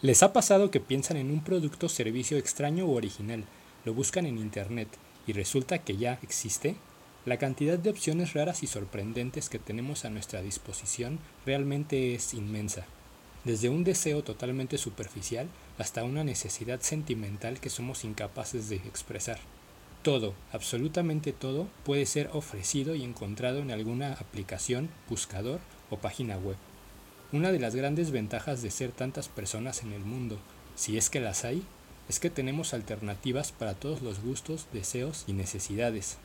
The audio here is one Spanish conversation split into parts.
¿Les ha pasado que piensan en un producto o servicio extraño o original, lo buscan en Internet y resulta que ya existe? La cantidad de opciones raras y sorprendentes que tenemos a nuestra disposición realmente es inmensa. Desde un deseo totalmente superficial hasta una necesidad sentimental que somos incapaces de expresar. Todo, absolutamente todo, puede ser ofrecido y encontrado en alguna aplicación, buscador o página web. Una de las grandes ventajas de ser tantas personas en el mundo, si es que las hay, es que tenemos alternativas para todos los gustos, deseos y necesidades.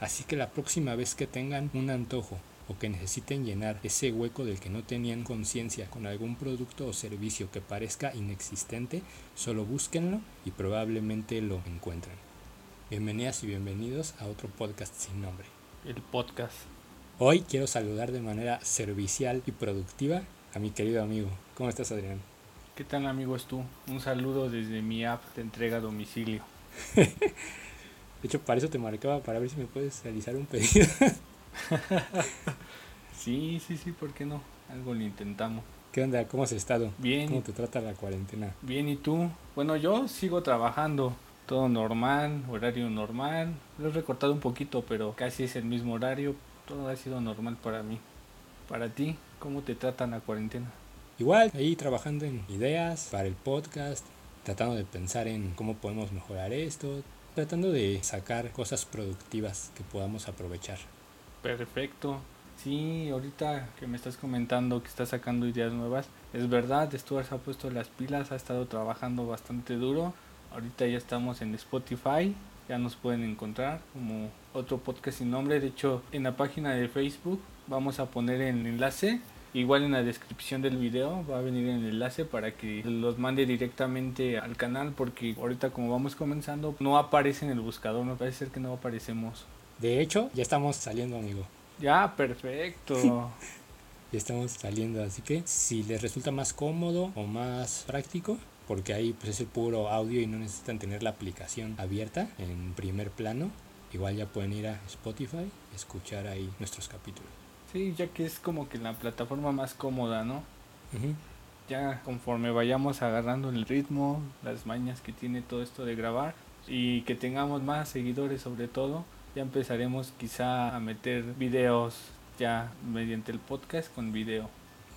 Así que la próxima vez que tengan un antojo o que necesiten llenar ese hueco del que no tenían conciencia con algún producto o servicio que parezca inexistente, solo búsquenlo y probablemente lo encuentren. Bienvenidas y bienvenidos a otro podcast sin nombre. El podcast. Hoy quiero saludar de manera servicial y productiva a mi querido amigo. ¿Cómo estás, Adrián? ¿Qué tal, amigo? Es tú. Un saludo desde mi app de entrega a domicilio. de hecho, para eso te marcaba, para ver si me puedes realizar un pedido. sí, sí, sí, ¿por qué no? Algo lo intentamos. ¿Qué onda? ¿Cómo has estado? Bien. ¿Cómo te trata la cuarentena? Bien, ¿y tú? Bueno, yo sigo trabajando. Todo normal, horario normal. Lo he recortado un poquito, pero casi es el mismo horario. Todo ha sido normal para mí. Para ti, ¿cómo te tratan la cuarentena? Igual, ahí trabajando en ideas para el podcast, tratando de pensar en cómo podemos mejorar esto, tratando de sacar cosas productivas que podamos aprovechar. Perfecto. Sí, ahorita que me estás comentando que estás sacando ideas nuevas, es verdad, Stuart se ha puesto las pilas, ha estado trabajando bastante duro. Ahorita ya estamos en Spotify, ya nos pueden encontrar como otro podcast sin nombre. De hecho, en la página de Facebook vamos a poner el enlace. Igual en la descripción del video va a venir el enlace para que los mande directamente al canal porque ahorita como vamos comenzando no aparece en el buscador, me parece ser que no aparecemos. De hecho, ya estamos saliendo, amigo. Ya, perfecto. ya estamos saliendo, así que si les resulta más cómodo o más práctico, porque ahí pues es el puro audio y no necesitan tener la aplicación abierta en primer plano, igual ya pueden ir a Spotify y escuchar ahí nuestros capítulos. Sí, ya que es como que la plataforma más cómoda, ¿no? Ya conforme vayamos agarrando el ritmo, las mañas que tiene todo esto de grabar y que tengamos más seguidores sobre todo, ya empezaremos quizá a meter videos ya mediante el podcast con video.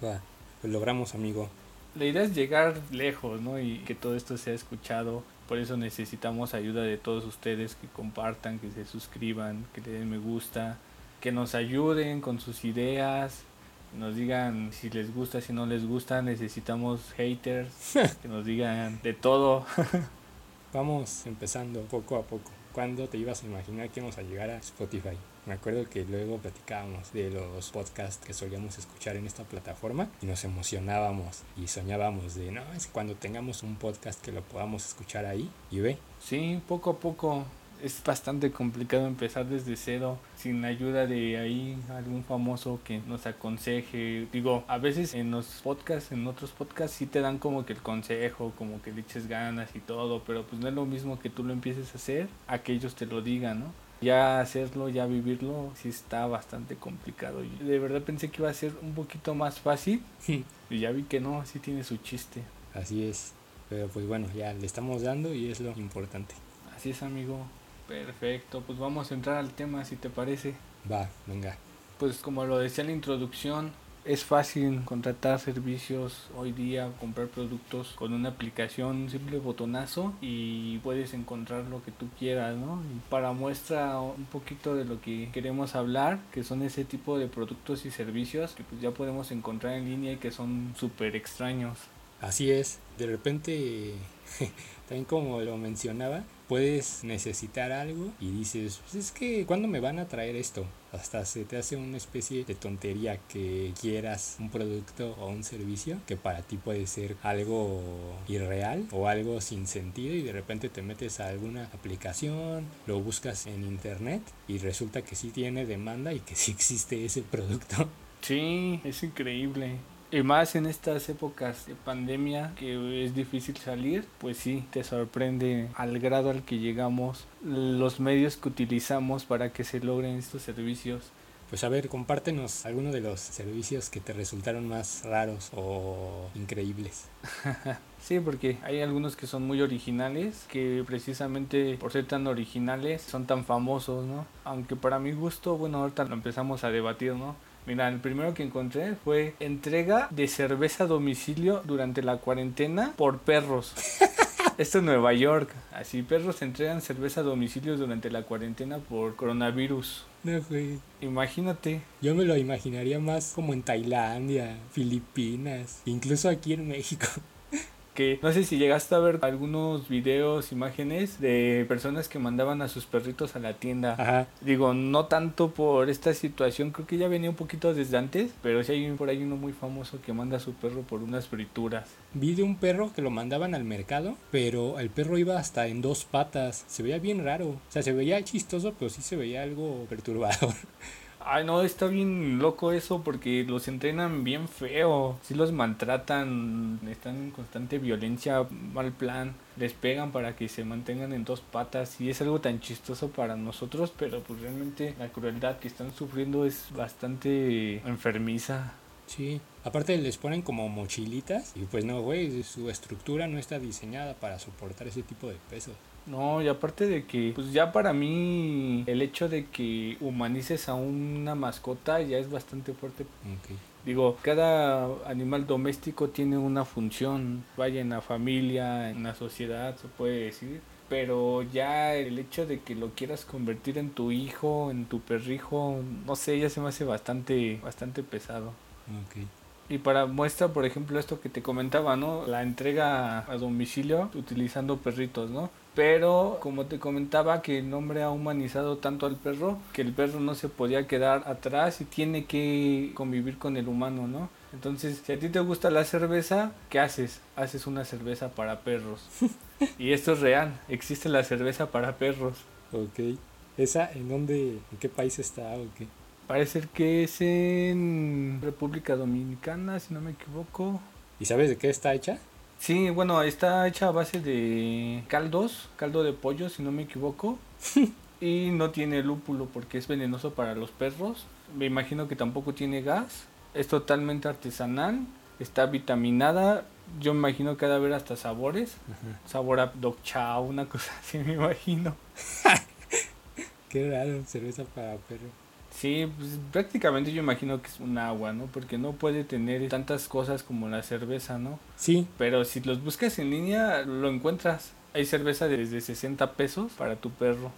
Va, lo logramos amigo. La idea es llegar lejos, ¿no? Y que todo esto sea escuchado. Por eso necesitamos ayuda de todos ustedes que compartan, que se suscriban, que le den me gusta, que nos ayuden con sus ideas, nos digan si les gusta, si no les gusta, necesitamos haters, que nos digan de todo. Vamos empezando poco a poco. ¿Cuándo te ibas a imaginar que íbamos a llegar a Spotify? Me acuerdo que luego platicábamos de los podcasts que solíamos escuchar en esta plataforma y nos emocionábamos y soñábamos de, no, es cuando tengamos un podcast que lo podamos escuchar ahí y ve. Sí, poco a poco es bastante complicado empezar desde cero sin ayuda de ahí algún famoso que nos aconseje. Digo, a veces en los podcasts, en otros podcasts sí te dan como que el consejo, como que le eches ganas y todo, pero pues no es lo mismo que tú lo empieces a hacer a que ellos te lo digan, ¿no? Ya hacerlo, ya vivirlo, sí está bastante complicado. De verdad pensé que iba a ser un poquito más fácil y ya vi que no, sí tiene su chiste. Así es, pero pues bueno, ya le estamos dando y es lo importante. Así es, amigo. Perfecto, pues vamos a entrar al tema si te parece. Va, venga. Pues como lo decía en la introducción, es fácil contratar servicios hoy día, comprar productos con una aplicación, un simple botonazo y puedes encontrar lo que tú quieras, ¿no? Y para muestra un poquito de lo que queremos hablar, que son ese tipo de productos y servicios que pues ya podemos encontrar en línea y que son súper extraños. Así es, de repente, también como lo mencionaba, puedes necesitar algo y dices, pues es que ¿cuándo me van a traer esto? Hasta se te hace una especie de tontería que quieras un producto o un servicio que para ti puede ser algo irreal o algo sin sentido y de repente te metes a alguna aplicación, lo buscas en internet y resulta que sí tiene demanda y que sí existe ese producto. Sí, es increíble. Y más en estas épocas de pandemia que es difícil salir, pues sí, te sorprende al grado al que llegamos los medios que utilizamos para que se logren estos servicios. Pues a ver, compártenos algunos de los servicios que te resultaron más raros o increíbles. Sí, porque hay algunos que son muy originales, que precisamente por ser tan originales son tan famosos, ¿no? Aunque para mi gusto, bueno, ahorita lo empezamos a debatir, ¿no? Mira, el primero que encontré fue entrega de cerveza a domicilio durante la cuarentena por perros. Esto en Nueva York. Así, perros entregan cerveza a domicilio durante la cuarentena por coronavirus. No, güey. Imagínate. Yo me lo imaginaría más como en Tailandia, Filipinas, incluso aquí en México. Que no sé si llegaste a ver algunos videos, imágenes de personas que mandaban a sus perritos a la tienda. Ajá. Digo, no tanto por esta situación, creo que ya venía un poquito desde antes, pero sí hay por ahí uno muy famoso que manda a su perro por unas frituras. Vi de un perro que lo mandaban al mercado, pero el perro iba hasta en dos patas. Se veía bien raro. O sea, se veía chistoso, pero sí se veía algo perturbador. Ay, no, está bien loco eso porque los entrenan bien feo. Si los maltratan, están en constante violencia, mal plan. Les pegan para que se mantengan en dos patas y es algo tan chistoso para nosotros, pero pues realmente la crueldad que están sufriendo es bastante enfermiza. Sí, aparte les ponen como mochilitas y pues no, güey, su estructura no está diseñada para soportar ese tipo de pesos. No, y aparte de que, pues ya para mí el hecho de que humanices a una mascota ya es bastante fuerte. Digo, cada animal doméstico tiene una función, vaya en la familia, en la sociedad, se puede decir. Pero ya el hecho de que lo quieras convertir en tu hijo, en tu perrijo, no sé, ya se me hace bastante, bastante pesado. Y para muestra, por ejemplo, esto que te comentaba, ¿no? La entrega a domicilio utilizando perritos, ¿no? Pero como te comentaba que el hombre ha humanizado tanto al perro que el perro no se podía quedar atrás y tiene que convivir con el humano, ¿no? Entonces, si a ti te gusta la cerveza, ¿qué haces? Haces una cerveza para perros. y esto es real, existe la cerveza para perros. Ok. ¿Esa en dónde, en qué país está o qué? Parece que es en República Dominicana, si no me equivoco. ¿Y sabes de qué está hecha? Sí, bueno, está hecha a base de caldos, caldo de pollo, si no me equivoco. y no tiene lúpulo porque es venenoso para los perros. Me imagino que tampoco tiene gas. Es totalmente artesanal. Está vitaminada. Yo me imagino que ha de haber hasta sabores. Ajá. Sabor a dog chow, una cosa así me imagino. Qué raro, cerveza para perro. Sí, pues prácticamente yo imagino que es un agua, ¿no? Porque no puede tener tantas cosas como la cerveza, ¿no? Sí, Pero si los buscas en línea, lo encuentras. Hay cerveza de desde 60 pesos para tu perro.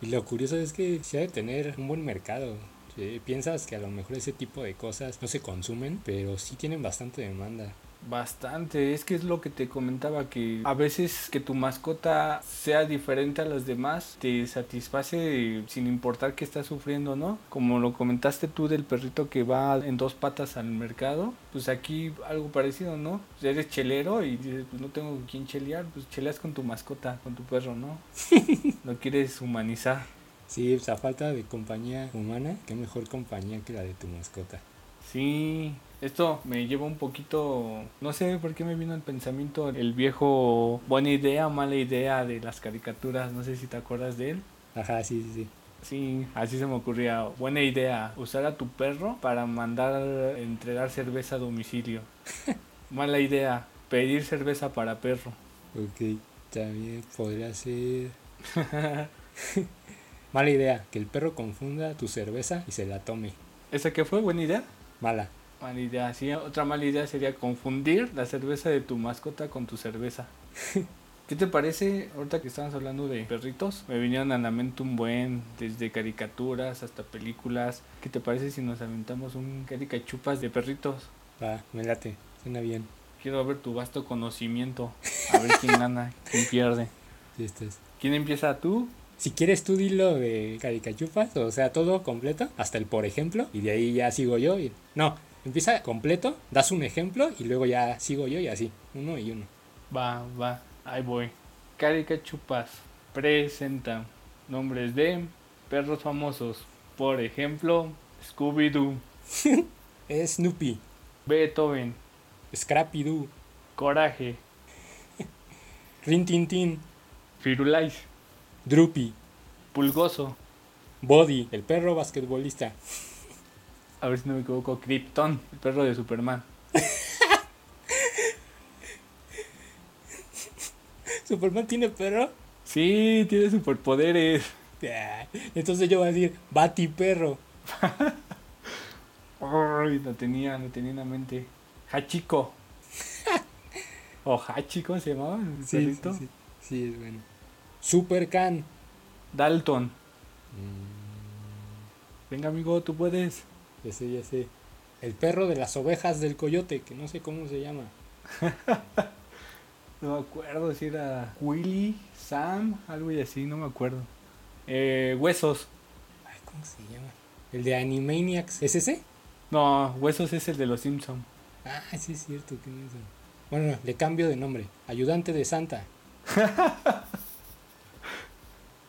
y lo curioso es que se ha de tener un buen mercado. Sí, piensas que a lo mejor ese tipo de cosas no se consumen, pero sí tienen bastante demanda. Bastante, es que es lo que te comentaba, que a veces que tu mascota sea diferente a las demás te satisface sin importar que estás sufriendo, ¿no? Como lo comentaste tú del perrito que va en dos patas al mercado, pues aquí algo parecido, ¿no? Pues eres chelero y dices, pues no tengo con quién chelear, pues cheleas con tu mascota, con tu perro, ¿no? Lo quieres humanizar. Sí, pues a falta de compañía humana, qué mejor compañía que la de tu mascota. Sí, esto me lleva un poquito, no sé por qué me vino el pensamiento el viejo buena idea, mala idea de las caricaturas, no sé si te acuerdas de él. Ajá, sí, sí, sí. Sí, así se me ocurría, buena idea, usar a tu perro para mandar entregar cerveza a domicilio. mala idea, pedir cerveza para perro. Ok, también podría ser... Mala idea, que el perro confunda tu cerveza y se la tome. ¿Esa qué fue? ¿Buena idea? Mala. Mala idea, sí, otra mala idea sería confundir la cerveza de tu mascota con tu cerveza. ¿Qué te parece? Ahorita que estábamos hablando de perritos, me vinieron a la mente un buen, desde caricaturas hasta películas. ¿Qué te parece si nos aventamos un caricachupas de perritos? Va, me late, suena bien. Quiero ver tu vasto conocimiento, a ver quién gana, quién pierde. Sí, estás. ¿Quién empieza tú? Si quieres tú dilo de caricachupas, o sea, todo completo, hasta el por ejemplo, y de ahí ya sigo yo. Y... No, empieza completo, das un ejemplo y luego ya sigo yo y así, uno y uno. Va, va, ahí voy. Caricachupas presenta nombres de perros famosos. Por ejemplo, Scooby-Doo, Snoopy, Beethoven, Scrappy Doo, Coraje, Rin Tin Tin, Firulais, Droopy, Pulgoso, Body, el perro basquetbolista, A ver si no me equivoco, Krypton, el perro de Superman. ¿Superman tiene perro? Sí, tiene superpoderes. Entonces yo voy a decir, Bati perro. Ay, lo tenía, lo tenía en la mente. Hachiko. o Hachiko se llamaba el Sí, perrito. sí, sí. Sí, es bueno. Super Can. Dalton. Venga, amigo, tú puedes. Ya sé, ya sé. El perro de las ovejas del coyote, que no sé cómo se llama. No me acuerdo si era Willy, Sam, algo y así, no me acuerdo. Eh, huesos. Ay, ¿cómo se llama? El de Animaniacs. ¿Es ese? No, huesos es el de los Simpson. Ah, sí es cierto. no es Bueno, le cambio de nombre. Ayudante de Santa.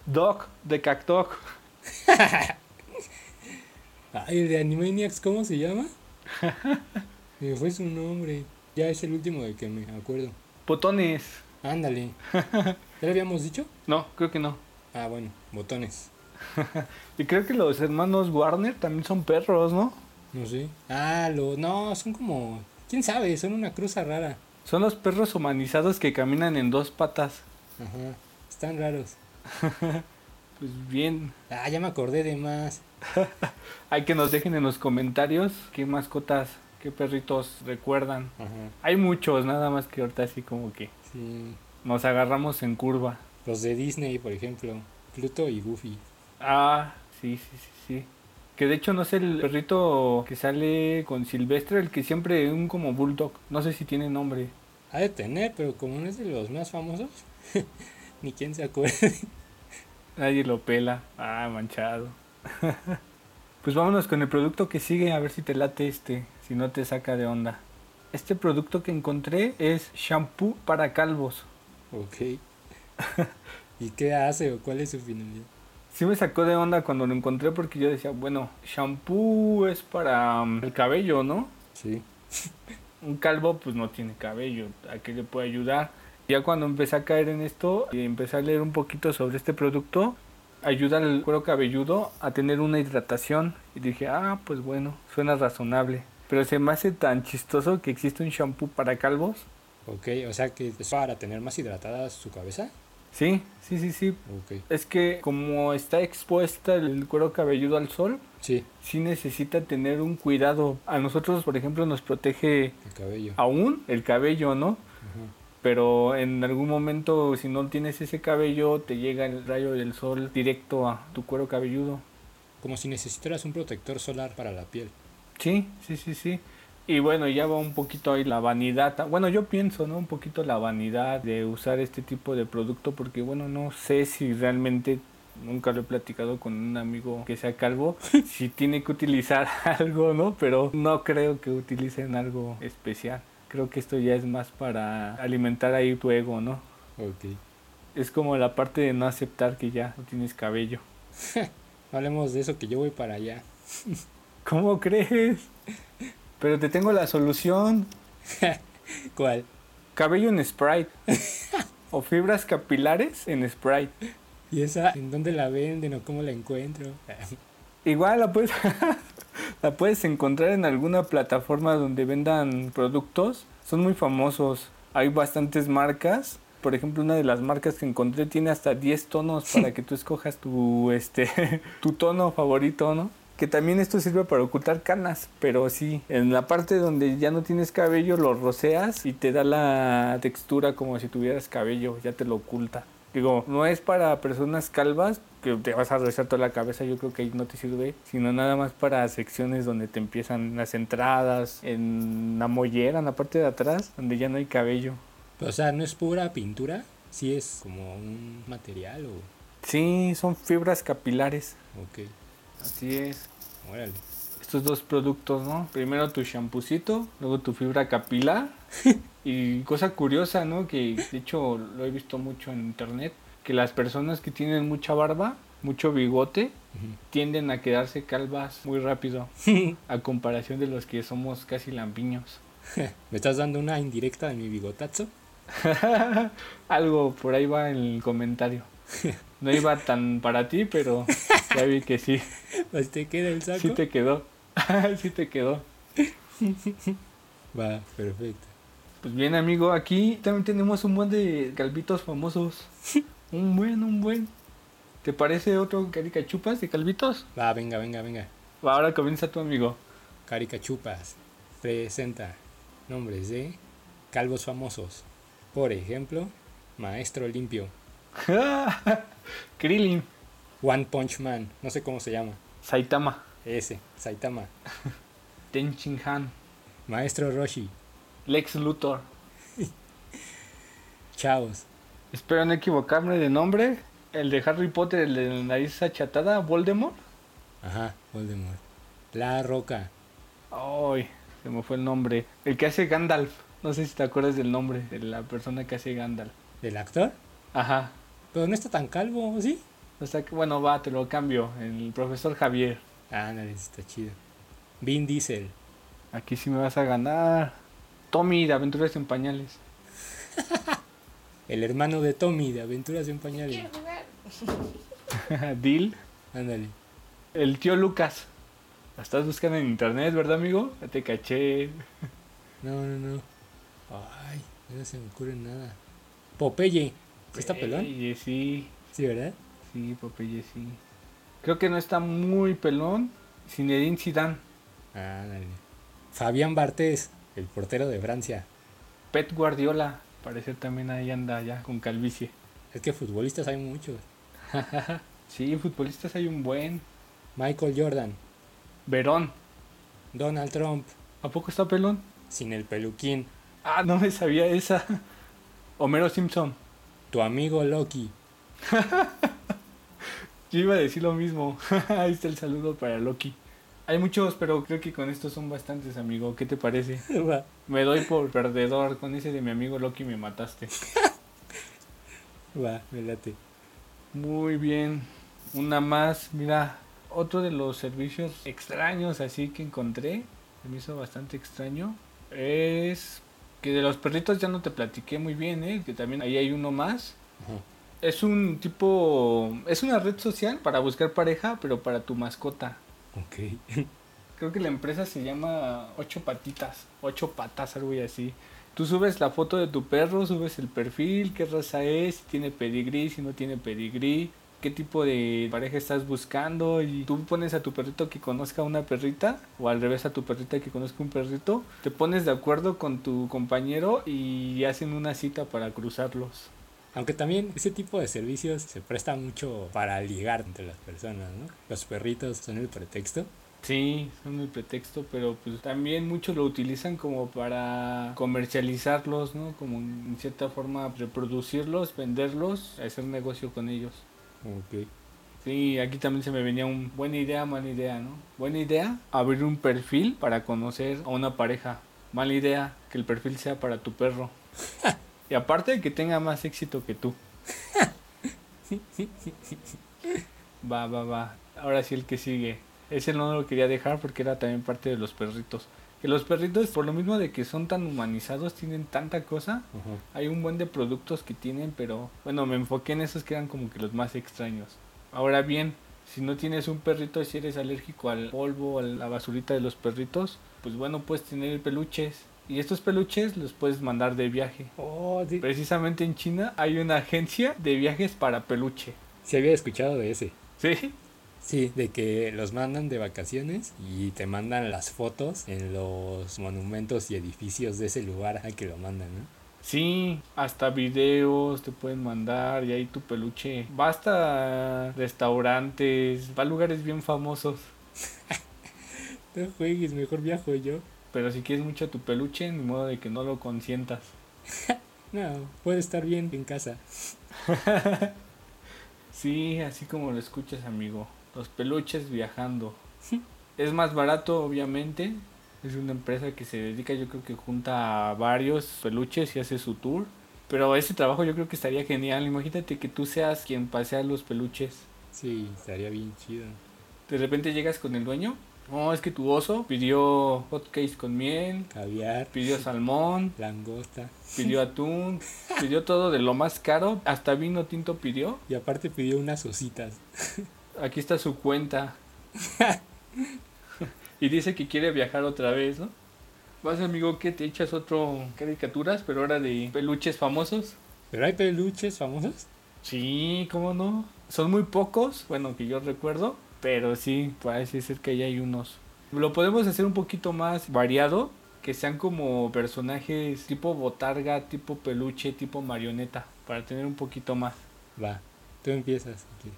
Doc de Cactoc. Ay, el de Animaniacs, ¿cómo se llama? Me fue su nombre. Ya es el último del que me acuerdo. Botones. Ándale. ¿Ya lo habíamos dicho? No, creo que no. Ah, bueno, botones. Y creo que los hermanos Warner también son perros, ¿no? No sé. Ah, lo. No, son como. ¿Quién sabe? Son una cruza rara. Son los perros humanizados que caminan en dos patas. Ajá. Están raros. Pues bien, Ah, ya me acordé de más. hay que nos dejen en los comentarios qué mascotas, qué perritos recuerdan. Ajá. Hay muchos, nada más que ahorita así como que Sí. nos agarramos en curva. Los de Disney, por ejemplo. Pluto y Goofy. Ah, sí, sí, sí, sí. Que de hecho no es el perrito que sale con Silvestre, el que siempre un como bulldog. No sé si tiene nombre. Ha de tener, pero como no es de los más famosos, ni quién se acuerda. Nadie lo pela. Ah, manchado. pues vámonos con el producto que sigue, a ver si te late este, si no te saca de onda. Este producto que encontré es shampoo para calvos. ok. ¿Y qué hace o cuál es su finalidad? Sí me sacó de onda cuando lo encontré porque yo decía, bueno, shampoo es para mm, el cabello, ¿no? Sí. Un calvo pues no tiene cabello, ¿a qué le puede ayudar? Ya cuando empecé a caer en esto y empecé a leer un poquito sobre este producto, ayuda al cuero cabelludo a tener una hidratación. Y dije, ah, pues bueno, suena razonable. Pero se me hace tan chistoso que existe un shampoo para calvos. Ok, o sea que es para tener más hidratada su cabeza. Sí, sí, sí, sí. Ok. Es que como está expuesta el cuero cabelludo al sol, Sí, sí necesita tener un cuidado. A nosotros, por ejemplo, nos protege el cabello. aún el cabello, ¿no? Ajá. Pero en algún momento si no tienes ese cabello te llega el rayo del sol directo a tu cuero cabelludo. Como si necesitaras un protector solar para la piel. Sí, sí, sí, sí. Y bueno, ya va un poquito ahí la vanidad. Bueno, yo pienso, ¿no? Un poquito la vanidad de usar este tipo de producto porque bueno, no sé si realmente nunca lo he platicado con un amigo que sea calvo, si tiene que utilizar algo, ¿no? Pero no creo que utilicen algo especial. Creo que esto ya es más para alimentar ahí tu ego, ¿no? Ok. Es como la parte de no aceptar que ya no tienes cabello. No hablemos de eso que yo voy para allá. ¿Cómo crees? Pero te tengo la solución. ¿Cuál? Cabello en Sprite. o fibras capilares en Sprite. ¿Y esa en dónde la venden o cómo la encuentro? Igual la puedes, la puedes encontrar en alguna plataforma donde vendan productos. Son muy famosos. Hay bastantes marcas. Por ejemplo, una de las marcas que encontré tiene hasta 10 tonos para que tú escojas tu, este, tu tono favorito, ¿no? Que también esto sirve para ocultar canas, pero sí, en la parte donde ya no tienes cabello lo roceas y te da la textura como si tuvieras cabello, ya te lo oculta. Digo, no es para personas calvas que te vas a rozar toda la cabeza, yo creo que ahí no te sirve, sino nada más para secciones donde te empiezan las entradas, en la mollera, en la parte de atrás, donde ya no hay cabello. o sea, ¿no es pura pintura? Sí es como un material o... Sí, son fibras capilares. Ok, Así es. órale. Estos dos productos, ¿no? Primero tu champucito, luego tu fibra capilar. y cosa curiosa, ¿no? Que de hecho lo he visto mucho en internet, que las personas que tienen mucha barba, mucho bigote, tienden a quedarse calvas muy rápido, a comparación de los que somos casi lampiños. ¿Me estás dando una indirecta de mi bigotazo? Algo por ahí va en el comentario. No iba tan para ti, pero ya vi que sí, Pues te queda el saco. sí te quedó. sí te quedó. Va, perfecto. Pues bien, amigo, aquí también tenemos un buen de calvitos famosos. Un buen, un buen. ¿Te parece otro caricachupas de calvitos? Va, venga, venga, venga. Va, ahora comienza tu amigo. Caricachupas presenta nombres de calvos famosos. Por ejemplo, Maestro Limpio, Krillin, One Punch Man, no sé cómo se llama. Saitama, Ese, Saitama, Tenchin Han, Maestro Roshi, Lex Luthor. Chaos, Espero no equivocarme de nombre. El de Harry Potter, el de la nariz achatada, Voldemort. ajá, Voldemort, La Roca, Ay, se me fue el nombre. El que hace Gandalf. No sé si te acuerdas del nombre de la persona que hace Gandalf. del actor, Ajá. pero no está tan calvo, ¿sí? O sea que, bueno, va, te lo cambio. El profesor Javier. Ah, no, está chido. Vin Diesel, Aquí sí me vas a ganar. Tommy de Aventuras en Pañales. el hermano de Tommy de Aventuras en Pañales. Dil. Ándale. El tío Lucas. La estás buscando en internet, ¿verdad, amigo? Ya te caché. No, no, no. Ay, no se me ocurre nada. Popeye, ¿sí está pelón? Popeye, sí. Sí, ¿verdad? Sí, Popeye, sí. Creo que no está muy pelón. Zinedine Zidane. Ándale. Fabián Bartés, el portero de Francia. Pet Guardiola. Parece también ahí anda ya con calvicie. Es que futbolistas hay muchos. Sí, futbolistas hay un buen. Michael Jordan, Verón. Donald Trump, ¿A poco está pelón? sin el peluquín. Ah, no me sabía esa. Homero Simpson. Tu amigo Loki. Yo iba a decir lo mismo. Ahí está el saludo para Loki. Hay muchos, pero creo que con estos son bastantes, amigo. ¿Qué te parece? Va, Me doy por perdedor. Con ese de mi amigo Loki me mataste. va, me late. Muy bien. Una más. Mira, otro de los servicios extraños así que encontré. Se me hizo bastante extraño. Es que de los perritos ya no te platiqué muy bien, ¿eh? Que también ahí hay uno más. Es un tipo... Es una red social para buscar pareja, pero para tu mascota. Ok. Creo que la empresa se llama Ocho Patitas. Ocho Patas, algo así. Tú subes la foto de tu perro, subes el perfil, qué raza es, si tiene pedigrí, si no tiene pedigrí, qué tipo de pareja estás buscando y tú pones a tu perrito que conozca una perrita o al revés a tu perrita que conozca un perrito, te pones de acuerdo con tu compañero y hacen una cita para cruzarlos. Aunque también ese tipo de servicios se presta mucho para ligar entre las personas, ¿no? Los perritos son el pretexto. Sí, son el pretexto, pero pues también muchos lo utilizan como para comercializarlos, ¿no? Como en cierta forma reproducirlos, venderlos, hacer negocio con ellos. Ok. Sí, aquí también se me venía un buena idea, mala idea, ¿no? Buena idea, abrir un perfil para conocer a una pareja. Mala idea, que el perfil sea para tu perro. y aparte que tenga más éxito que tú. Va, va, va. Ahora sí el que sigue. Ese no lo quería dejar porque era también parte de los perritos. Que los perritos, por lo mismo de que son tan humanizados, tienen tanta cosa. Hay un buen de productos que tienen, pero bueno, me enfoqué en esos que eran como que los más extraños. Ahora bien, si no tienes un perrito, si eres alérgico al polvo, a la basurita de los perritos, pues bueno, puedes tener peluches. Y estos peluches los puedes mandar de viaje. Oh, sí. Precisamente en China hay una agencia de viajes para peluche. Sí había escuchado de ese. ¿Sí? Sí, de que los mandan de vacaciones y te mandan las fotos en los monumentos y edificios de ese lugar al que lo mandan, ¿no? Sí, hasta videos te pueden mandar y ahí tu peluche. Va hasta restaurantes, va a lugares bien famosos. No juegues, mejor viajo yo. Pero si quieres mucho a tu peluche, ni modo de que no lo consientas. No, puede estar bien en casa. Sí, así como lo escuchas, amigo. Los peluches viajando. Es más barato, obviamente. Es una empresa que se dedica, yo creo que junta a varios peluches y hace su tour. Pero ese trabajo yo creo que estaría genial. Imagínate que tú seas quien pasea los peluches. Sí, estaría bien chido. De repente llegas con el dueño. No, es que tu oso pidió hot cakes con miel, Caviar, pidió salmón, langosta. pidió atún, pidió todo de lo más caro. Hasta vino tinto pidió. Y aparte pidió unas ositas. Aquí está su cuenta. y dice que quiere viajar otra vez, ¿no? Vas, amigo, que te echas otro caricaturas, pero ahora de peluches famosos. ¿Pero hay peluches famosos? Sí, ¿cómo no? Son muy pocos, bueno, que yo recuerdo, pero sí, parece ser que ya hay unos. Lo podemos hacer un poquito más variado, que sean como personajes tipo botarga, tipo peluche, tipo marioneta, para tener un poquito más. Va, tú empiezas. Aquí.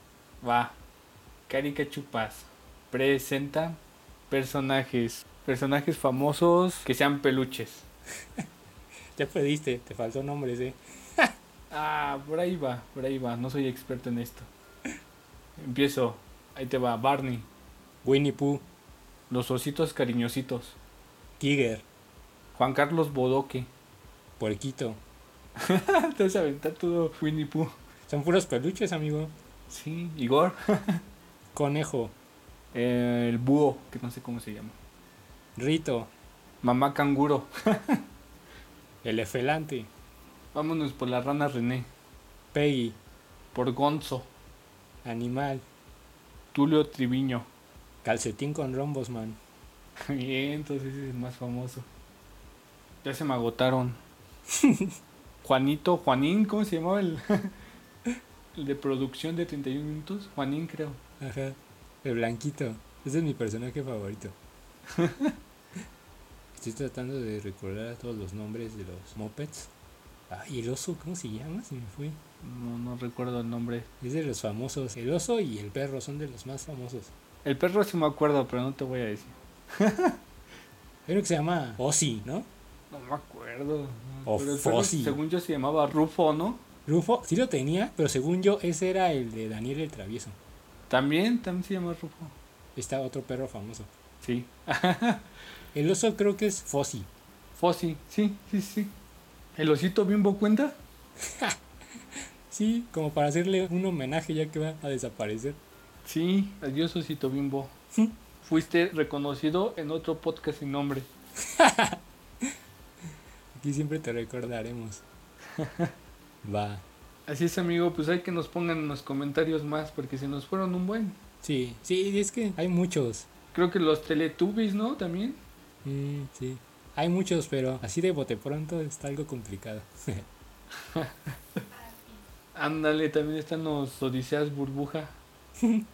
Va. Carica Chupas presenta personajes, personajes famosos que sean peluches. ya pediste, te faltó nombres, eh. ah, por ahí va, por ahí va, no soy experto en esto. Empiezo, ahí te va, Barney. Winnie Pooh. Los ositos cariñositos. Tiger. Juan Carlos Bodoque. Puerquito. te vas a aventar todo Winnie Pooh. Son puros peluches, amigo. Sí, Igor. Conejo. Eh, el búho, que no sé cómo se llama. Rito. Mamá canguro. el efelante. Vámonos por la rana René. Peggy. Por Gonzo. Animal. Tulio Triviño. Calcetín con rombos, man. Bien, entonces es el más famoso. Ya se me agotaron. Juanito, Juanín, ¿cómo se llamaba el, el de producción de 31 minutos? Juanín, creo. Ajá. El blanquito. Ese es mi personaje favorito. Estoy tratando de recordar todos los nombres de los mopeds. Ah, ¿y el oso cómo se llama? Se me fue. No, no recuerdo el nombre. Es de los famosos. El oso y el perro son de los más famosos. El perro sí me acuerdo, pero no te voy a decir. Uno que se llama Ozzy, ¿no? No me acuerdo. O pero perro, según yo se llamaba Rufo, ¿no? Rufo, sí lo tenía, pero según yo ese era el de Daniel el Travieso. También, también se llama Rufo. Está otro perro famoso. Sí. El oso creo que es Fozzy. Fozzy, sí, sí, sí. ¿El osito bimbo cuenta? Sí, como para hacerle un homenaje ya que va a desaparecer. Sí, adiós osito bimbo. Fuiste reconocido en otro podcast sin nombre. Aquí siempre te recordaremos. Va. Así es, amigo, pues hay que nos pongan en los comentarios más porque se nos fueron un buen. Sí, sí, es que hay muchos. Creo que los Teletubbies, ¿no? También. Mm, sí, hay muchos, pero así de bote pronto está algo complicado. Ándale, también están los Odiseas Burbuja.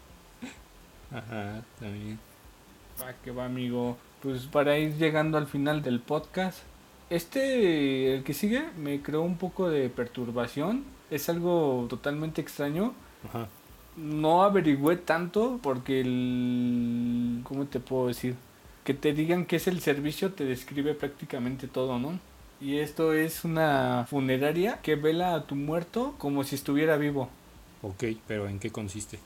Ajá, también. Va que va, amigo. Pues para ir llegando al final del podcast. Este, el que sigue, me creó un poco de perturbación. Es algo totalmente extraño. Ajá. No averigüé tanto porque el... ¿Cómo te puedo decir? Que te digan que es el servicio te describe prácticamente todo, ¿no? Y esto es una funeraria que vela a tu muerto como si estuviera vivo. Ok, pero ¿en qué consiste?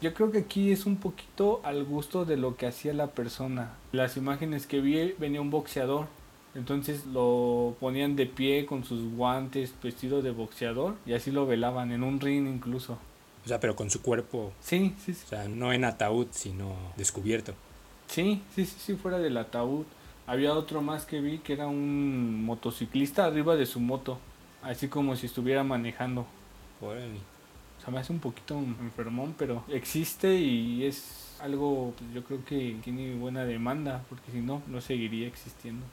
Yo creo que aquí es un poquito al gusto de lo que hacía la persona. Las imágenes que vi venía un boxeador. Entonces lo ponían de pie con sus guantes, vestido de boxeador y así lo velaban en un ring incluso. O sea, pero con su cuerpo, Sí, sí, sí. o sea, no en ataúd, sino descubierto. Sí, sí, sí, sí, fuera del ataúd. Había otro más que vi que era un motociclista arriba de su moto, así como si estuviera manejando. Órale. O sea, me hace un poquito enfermón, pero existe y es algo, pues, yo creo que tiene buena demanda, porque si no, no seguiría existiendo.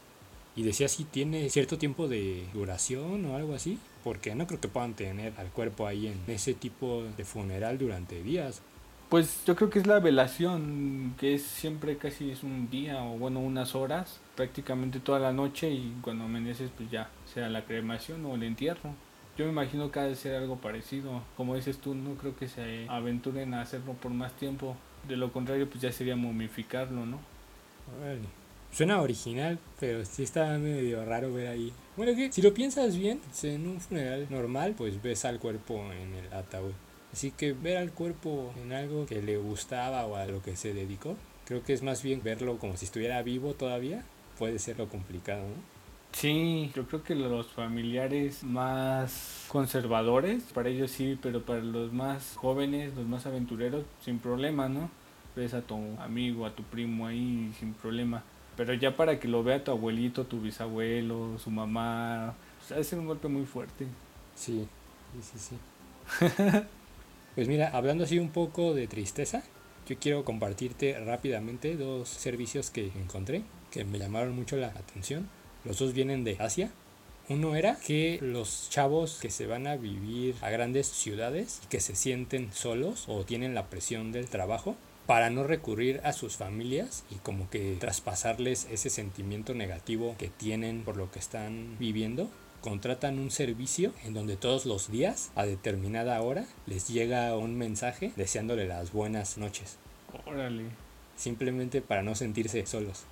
Y decía si tiene cierto tiempo de duración o algo así, porque no creo que puedan tener al cuerpo ahí en ese tipo de funeral durante días. Pues yo creo que es la velación, que es siempre casi es un día o bueno unas horas, prácticamente toda la noche y cuando amaneces pues ya sea la cremación o el entierro. Yo me imagino que ha de ser algo parecido. Como dices tú, no creo que se aventuren a hacerlo por más tiempo. De lo contrario pues ya sería momificarlo, ¿no? Suena original, pero sí está medio raro ver ahí. Bueno, que si lo piensas bien, en un funeral normal, pues ves al cuerpo en el ataúd. Así que ver al cuerpo en algo que le gustaba o a lo que se dedicó, creo que es más bien verlo como si estuviera vivo todavía. Puede ser lo complicado, ¿no? Sí, yo creo que los familiares más conservadores, para ellos sí, pero para los más jóvenes, los más aventureros, sin problema, ¿no? Ves a tu amigo, a tu primo ahí sin problema. Pero ya para que lo vea tu abuelito, tu bisabuelo, su mamá, pues, ha de ser un golpe muy fuerte. Sí, sí, sí, sí. pues mira, hablando así un poco de tristeza, Yo quiero compartirte rápidamente dos servicios que encontré que me llamaron mucho la atención. Los dos vienen de Asia. Uno era que los chavos que se van a vivir a grandes ciudades y que se sienten solos o tienen la presión del trabajo, para no recurrir a sus familias y como que traspasarles ese sentimiento negativo que tienen por lo que están viviendo, contratan un servicio en donde todos los días a determinada hora les llega un mensaje deseándole las buenas noches. Órale. Simplemente para no sentirse solos.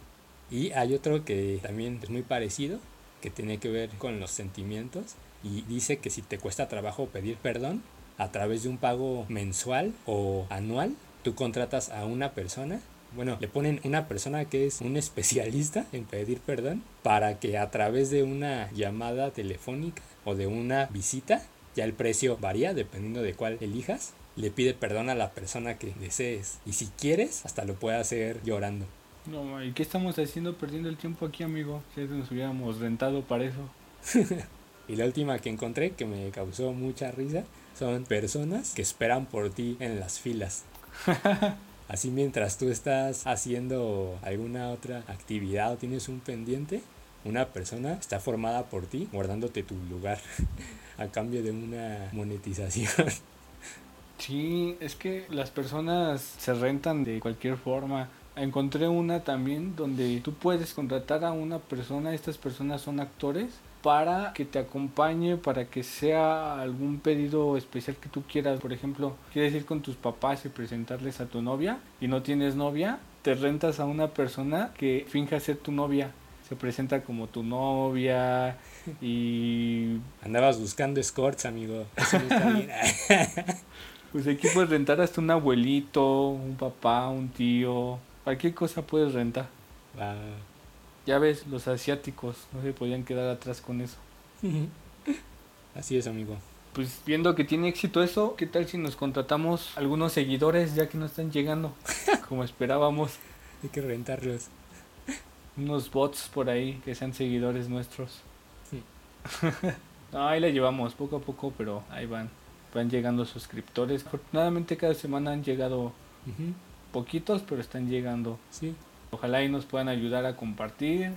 Y hay otro que también es muy parecido, que tiene que ver con los sentimientos y dice que si te cuesta trabajo pedir perdón a través de un pago mensual o anual, tú contratas a una persona, bueno, le ponen una persona que es un especialista en pedir perdón para que a través de una llamada telefónica o de una visita, ya el precio varía dependiendo de cuál elijas, le pide perdón a la persona que desees y si quieres hasta lo puede hacer llorando. No, ¿y qué estamos haciendo perdiendo el tiempo aquí, amigo? Si nos hubiéramos rentado para eso. y la última que encontré que me causó mucha risa son personas que esperan por ti en las filas. Así mientras tú estás haciendo alguna otra actividad o tienes un pendiente, una persona está formada por ti guardándote tu lugar a cambio de una monetización. Sí, es que las personas se rentan de cualquier forma. Encontré una también donde tú puedes contratar a una persona, estas personas son actores para que te acompañe, para que sea algún pedido especial que tú quieras. Por ejemplo, quieres ir con tus papás y presentarles a tu novia y no tienes novia, te rentas a una persona que finja ser tu novia. Se presenta como tu novia y... Andabas buscando escorts, amigo. pues aquí puedes rentar hasta un abuelito, un papá, un tío. Cualquier cosa puedes rentar. Ya ves, los asiáticos no se podían quedar atrás con eso. Así es, amigo. Pues viendo que tiene éxito eso, ¿qué tal si nos contratamos algunos seguidores ya que no están llegando como esperábamos? Hay que rentarlos. Unos bots por ahí que sean seguidores nuestros. ahí la llevamos poco a poco, pero ahí van. Van llegando suscriptores. Afortunadamente cada semana han llegado poquitos, pero están llegando. Sí. Ojalá y nos puedan ayudar a compartir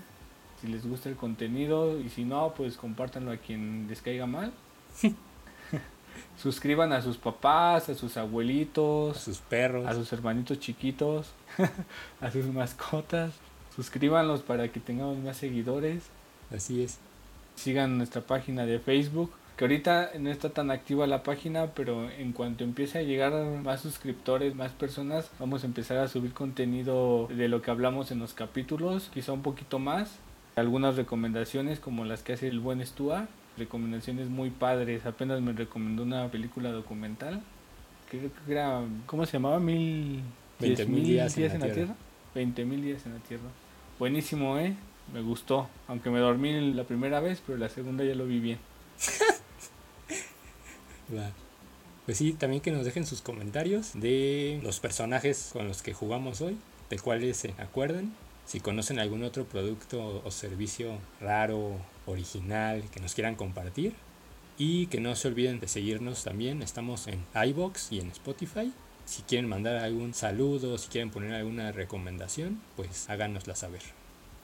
si les gusta el contenido y si no, pues compártanlo a quien les caiga mal. Suscriban a sus papás, a sus abuelitos, a sus perros, a sus hermanitos chiquitos, a sus mascotas. Suscríbanlos para que tengamos más seguidores. Así es. Sigan nuestra página de Facebook que ahorita no está tan activa la página, pero en cuanto empiece a llegar más suscriptores, más personas, vamos a empezar a subir contenido de lo que hablamos en los capítulos, quizá un poquito más. Algunas recomendaciones como las que hace el buen Stuart, recomendaciones muy padres. Apenas me recomendó una película documental, creo que era, ¿cómo se llamaba? Mil... Veinte mil días, en, la tierra. tierra. Veinte mil días en la tierra. Buenísimo, ¿eh? Me gustó. Aunque me dormí la primera vez, pero la segunda ya lo vi bien. Pues sí, también que nos dejen sus comentarios de los personajes con los que jugamos hoy, de cuáles se acuerdan, si conocen algún otro producto o servicio raro, original, que nos quieran compartir. Y que no se olviden de seguirnos también, estamos en iBox y en Spotify. Si quieren mandar algún saludo, si quieren poner alguna recomendación, pues háganosla saber.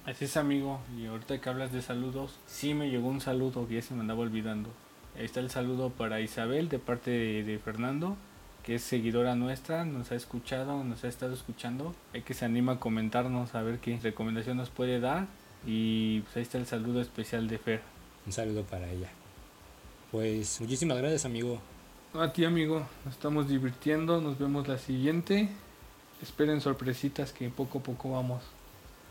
Así es amigo, y ahorita que hablas de saludos, sí me llegó un saludo que ya se me andaba olvidando. Ahí está el saludo para Isabel de parte de, Fernando, que es seguidora nuestra, nos ha escuchado, nos ha estado escuchando. Hay que se anima a comentarnos a ver qué recomendación nos puede dar. Y pues ahí está el saludo especial de Fer. Un saludo para ella. Pues muchísimas gracias amigo. A ti amigo, nos estamos divirtiendo, nos vemos la siguiente. Esperen sorpresitas que poco a poco vamos.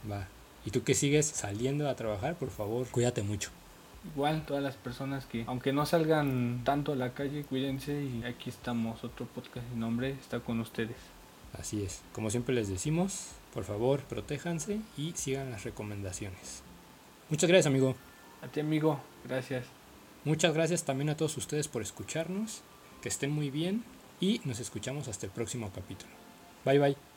Va. Y tú que sigues saliendo a trabajar, por favor, cuídate mucho igual todas las personas que aunque no salgan tanto a la calle cuídense y aquí estamos otro podcast sin nombre está con ustedes. Así es. Como siempre les decimos por favor protéjanse y sigan las recomendaciones. Muchas gracias amigo. A ti amigo. Gracias. Muchas gracias también a todos ustedes por escucharnos. Que estén muy bien y nos escuchamos hasta el próximo capítulo. Bye bye